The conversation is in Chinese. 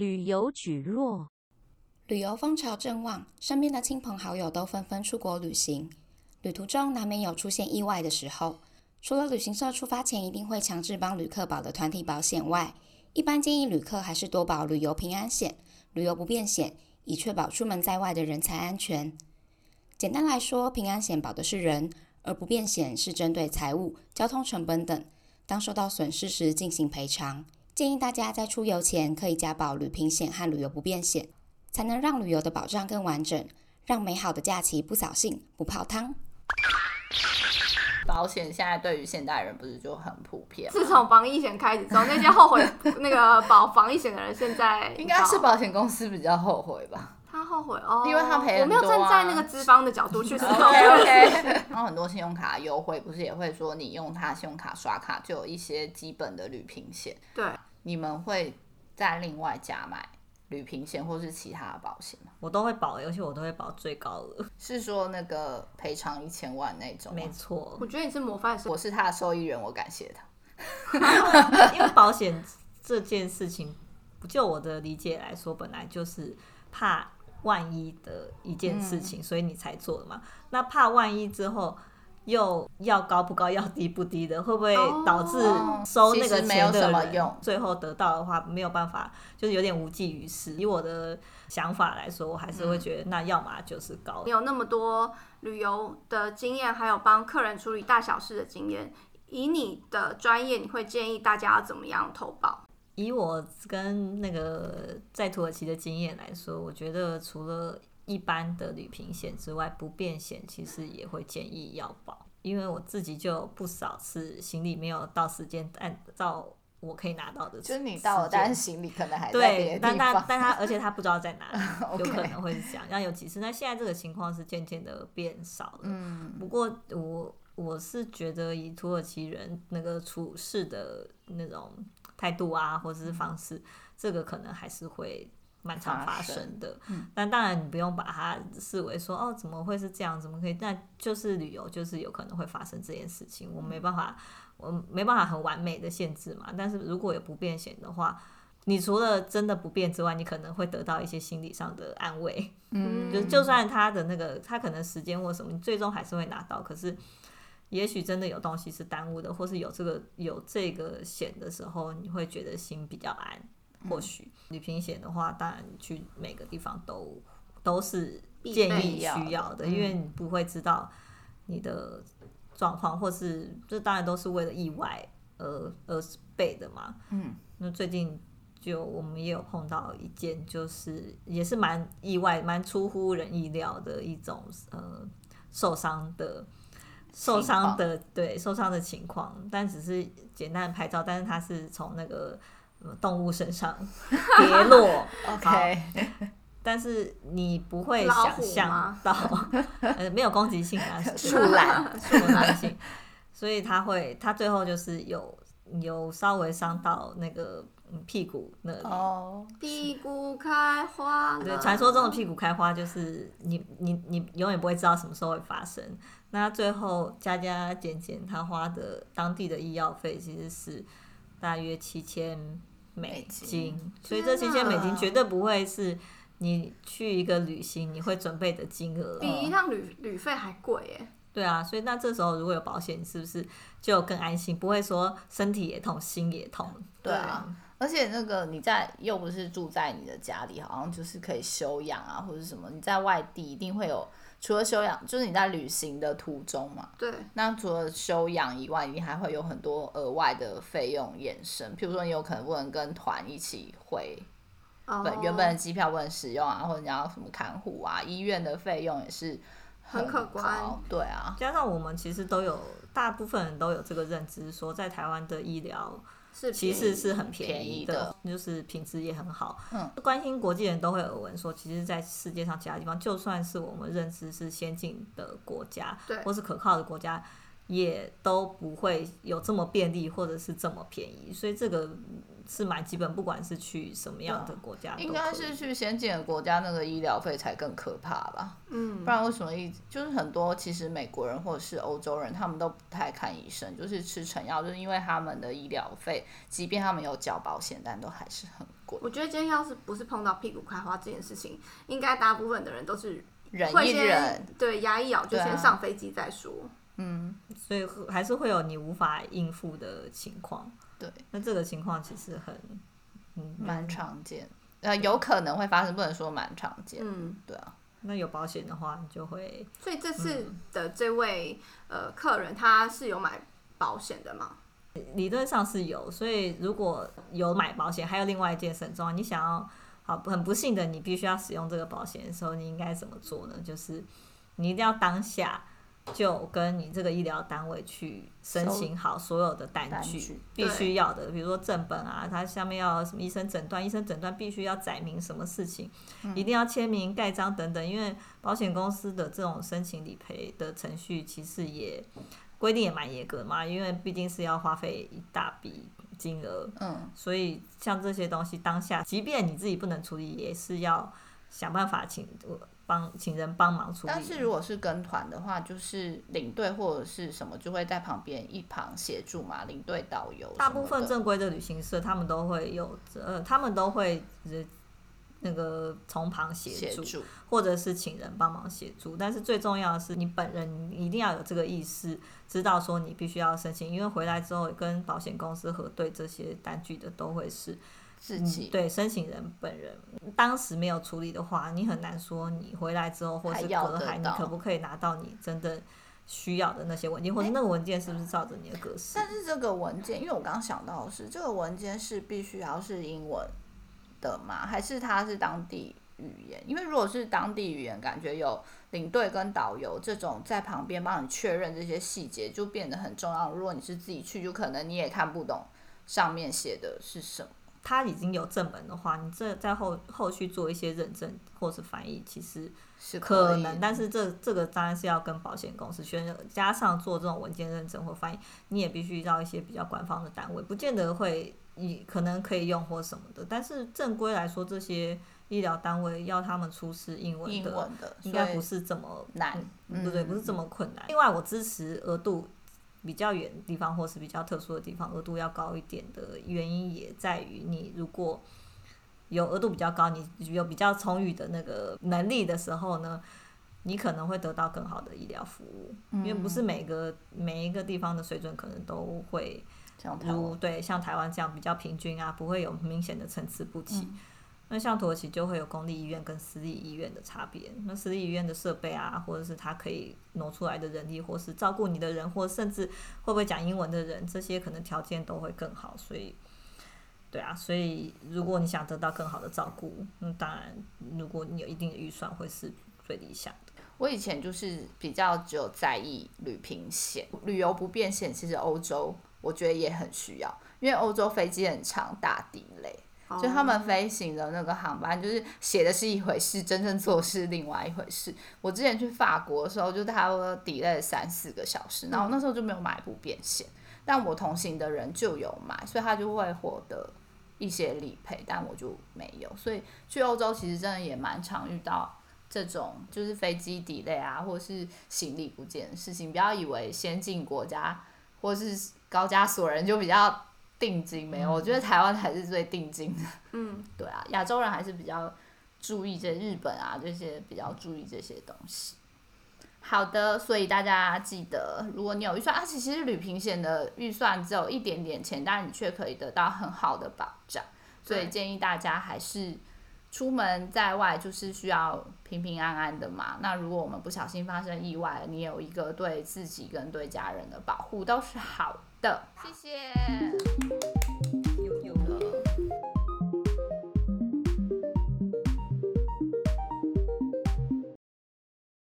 旅游蒟蒻，旅游风潮正旺，身边的亲朋好友都纷纷出国旅行，旅途中难免有出现意外的时候。除了旅行社出发前一定会强制帮旅客保的团体保险外，一般建议旅客还是多保旅游平安险、旅游不便险，以确保出门在外的人财安全。简单来说，平安险保的是人，而不便险是针对财物、交通成本等，当受到损失时进行赔偿。建议大家在出游前可以加保旅平险和旅游不便险，才能让旅游的保障更完整，让美好的假期不扫兴、不泡汤。保险现在对于现代人不是就很普遍？自从防疫险开始之后，那些后悔 那个保防疫险的人，现在 应该是保险公司比较后悔吧？他后悔哦，因为他赔、啊、我没有站在那个资方的角度去思考。然后很多信用卡优惠，不是也会说你用他信用卡刷卡就有一些基本的旅平险？对。你们会再另外加买旅平险或是其他的保险吗？我都会保，而且我都会保最高额，是说那个赔偿一千万那种？没错。我觉得你是模范生，我是他的受益人，我感谢他。因为保险这件事情，不就我的理解来说，本来就是怕万一的一件事情，嗯、所以你才做的嘛。那怕万一之后。又要高不高，要低不低的，会不会导致收那个钱的人最后得到的话没有办法，就是有点无济于事。以我的想法来说，我还是会觉得那要么就是高。你有那么多旅游的经验，还有帮客人处理大小事的经验，以你的专业，你会建议大家要怎么样投保？以我跟那个在土耳其的经验来说，我觉得除了一般的旅平险之外，不便险其实也会建议要保，因为我自己就不少次行李没有到时间按照我可以拿到的，就是你到了，但是行李可能还在别的对，但他但他而且他不知道在哪里，有可能会是这样。那有几次，那现在这个情况是渐渐的变少了。嗯，不过我我是觉得以土耳其人那个处事的那种态度啊，或者是方式，嗯、这个可能还是会。蛮常发生的，嗯、但当然你不用把它视为说哦，怎么会是这样？怎么可以？但就是旅游，就是有可能会发生这件事情。我没办法，我没办法很完美的限制嘛。但是如果有不便险的话，你除了真的不便之外，你可能会得到一些心理上的安慰。嗯，就就算他的那个他可能时间或什么，你最终还是会拿到。可是也许真的有东西是耽误的，或是有这个有这个险的时候，你会觉得心比较安。或许旅行险的话，当然去每个地方都都是建议需要的，因为你不会知道你的状况，或是这当然都是为了意外而而备的嘛。嗯，那最近就我们也有碰到一件，就是也是蛮意外、蛮出乎人意料的一种呃受伤的受伤的对受伤的情况，但只是简单的拍照，但是他是从那个。动物身上跌落，OK，但是你不会想象到，呃，没有攻击性啊，树懒，树懒性，所以他会，他最后就是有有稍微伤到那个屁股那里，哦，屁股开花，对，传说中的屁股开花就是你你你永远不会知道什么时候会发生，那最后加加减减，他花的当地的医药费其实是大约七千。美金，所以这七千美金绝对不会是你去一个旅行你会准备的金额，比一趟旅旅费还贵耶。对啊，所以那这时候如果有保险，是不是就更安心？不会说身体也痛，心也痛。对啊，而且那个你在又不是住在你的家里，好像就是可以休养啊，或者什么？你在外地一定会有。除了休养，就是你在旅行的途中嘛。对。那除了休养以外，你还会有很多额外的费用衍生。譬如说，你有可能不能跟团一起回本、oh. 原本的机票不能使用啊，或者你要什么看护啊，医院的费用也是很，很可观。对啊。加上我们其实都有，大部分人都有这个认知，说在台湾的医疗。是其实是很便宜的，宜的就是品质也很好。嗯，关心国际人都会耳闻说，其实，在世界上其他地方，就算是我们认知是先进的国家，对，或是可靠的国家，也都不会有这么便利，或者是这么便宜。所以这个。是蛮基本，不管是去什么样的国家，应该是去先进的国家，那个医疗费才更可怕吧？嗯，不然为什么一就是很多其实美国人或者是欧洲人，他们都不太看医生，就是吃成药，就是因为他们的医疗费，即便他们有缴保险，但都还是很贵。我觉得今天要是不是碰到屁股开花这件事情，应该大部分的人都是忍一忍，对，牙一咬就先上飞机再说。嗯，所以还是会有你无法应付的情况。对，那这个情况其实很，嗯，蛮常见。呃，有可能会发生，不能说蛮常见。嗯，对啊。那有保险的话，你就会。所以这次的这位、嗯、呃客人，他是有买保险的吗？理论上是有，所以如果有买保险，还有另外一件事很重要，你想要好很不幸的，你必须要使用这个保险的时候，你应该怎么做呢？就是你一定要当下。就跟你这个医疗单位去申请好所有的单据，必须要的，比如说正本啊，它下面要什么医生诊断，医生诊断必须要载明什么事情，一定要签名盖章等等。因为保险公司的这种申请理赔的程序，其实也规定也蛮严格嘛，因为毕竟是要花费一大笔金额，嗯，所以像这些东西当下，即便你自己不能处理，也是要想办法请帮请人帮忙处理。但是如果是跟团的话，就是领队或者是什么就会在旁边一旁协助嘛，领队导游。大部分正规的旅行社他们都会有，呃，他们都会那个从旁协助，协助或者是请人帮忙协助。但是最重要的是，你本人一定要有这个意识，知道说你必须要申请，因为回来之后跟保险公司核对这些单据的都会是。自己、嗯、对申请人本人当时没有处理的话，你很难说你回来之后或是隔海，你可不可以拿到你真的需要的那些文件，或者那个文件是不是照着你的格式？但是这个文件，因为我刚刚想到的是，这个文件是必须要是英文的吗？还是它是当地语言？因为如果是当地语言，感觉有领队跟导游这种在旁边帮你确认这些细节，就变得很重要。如果你是自己去，就可能你也看不懂上面写的是什么。他已经有正本的话，你这在后后续做一些认证或是翻译，其实是可能。是但是这这个当然是要跟保险公司确认，加上做这种文件认证或翻译，你也必须到一些比较官方的单位，不见得会你可能可以用或什么的。但是正规来说，这些医疗单位要他们出示英文的，英文的应该不是这么难，对不对？不是这么困难。嗯、另外，我支持额度。比较远的地方，或是比较特殊的地方，额度要高一点的原因也在于，你如果有额度比较高，你有比较充裕的那个能力的时候呢，你可能会得到更好的医疗服务，嗯、因为不是每个每一个地方的水准可能都会如对像台湾这样比较平均啊，不会有明显的参差不齐。嗯那像土耳其就会有公立医院跟私立医院的差别。那私立医院的设备啊，或者是它可以挪出来的人力，或是照顾你的人，或甚至会不会讲英文的人，这些可能条件都会更好。所以，对啊，所以如果你想得到更好的照顾，那当然，如果你有一定的预算，会是最理想的。我以前就是比较只有在意旅平险、旅游不便险，其实欧洲我觉得也很需要，因为欧洲飞机很长，大地雷。就他们飞行的那个航班，就是写的是一回事，真正做是另外一回事。我之前去法国的时候，就差不多 delay 了三四个小时，然后那时候就没有买不便险，但我同行的人就有买，所以他就会获得一些理赔，但我就没有。所以去欧洲其实真的也蛮常遇到这种，就是飞机 delay 啊，或是行李不见的事情。不要以为先进国家或是高加索人就比较。定金没有，我觉得台湾才是最定金的。嗯，对啊，亚洲人还是比较注意这日本啊这些比较注意这些东西。好的，所以大家记得，如果你有预算，而且其实旅平险的预算只有一点点钱，但是你却可以得到很好的保障。所以建议大家还是出门在外就是需要平平安安的嘛。那如果我们不小心发生意外，你有一个对自己跟对家人的保护都是好的。谢谢。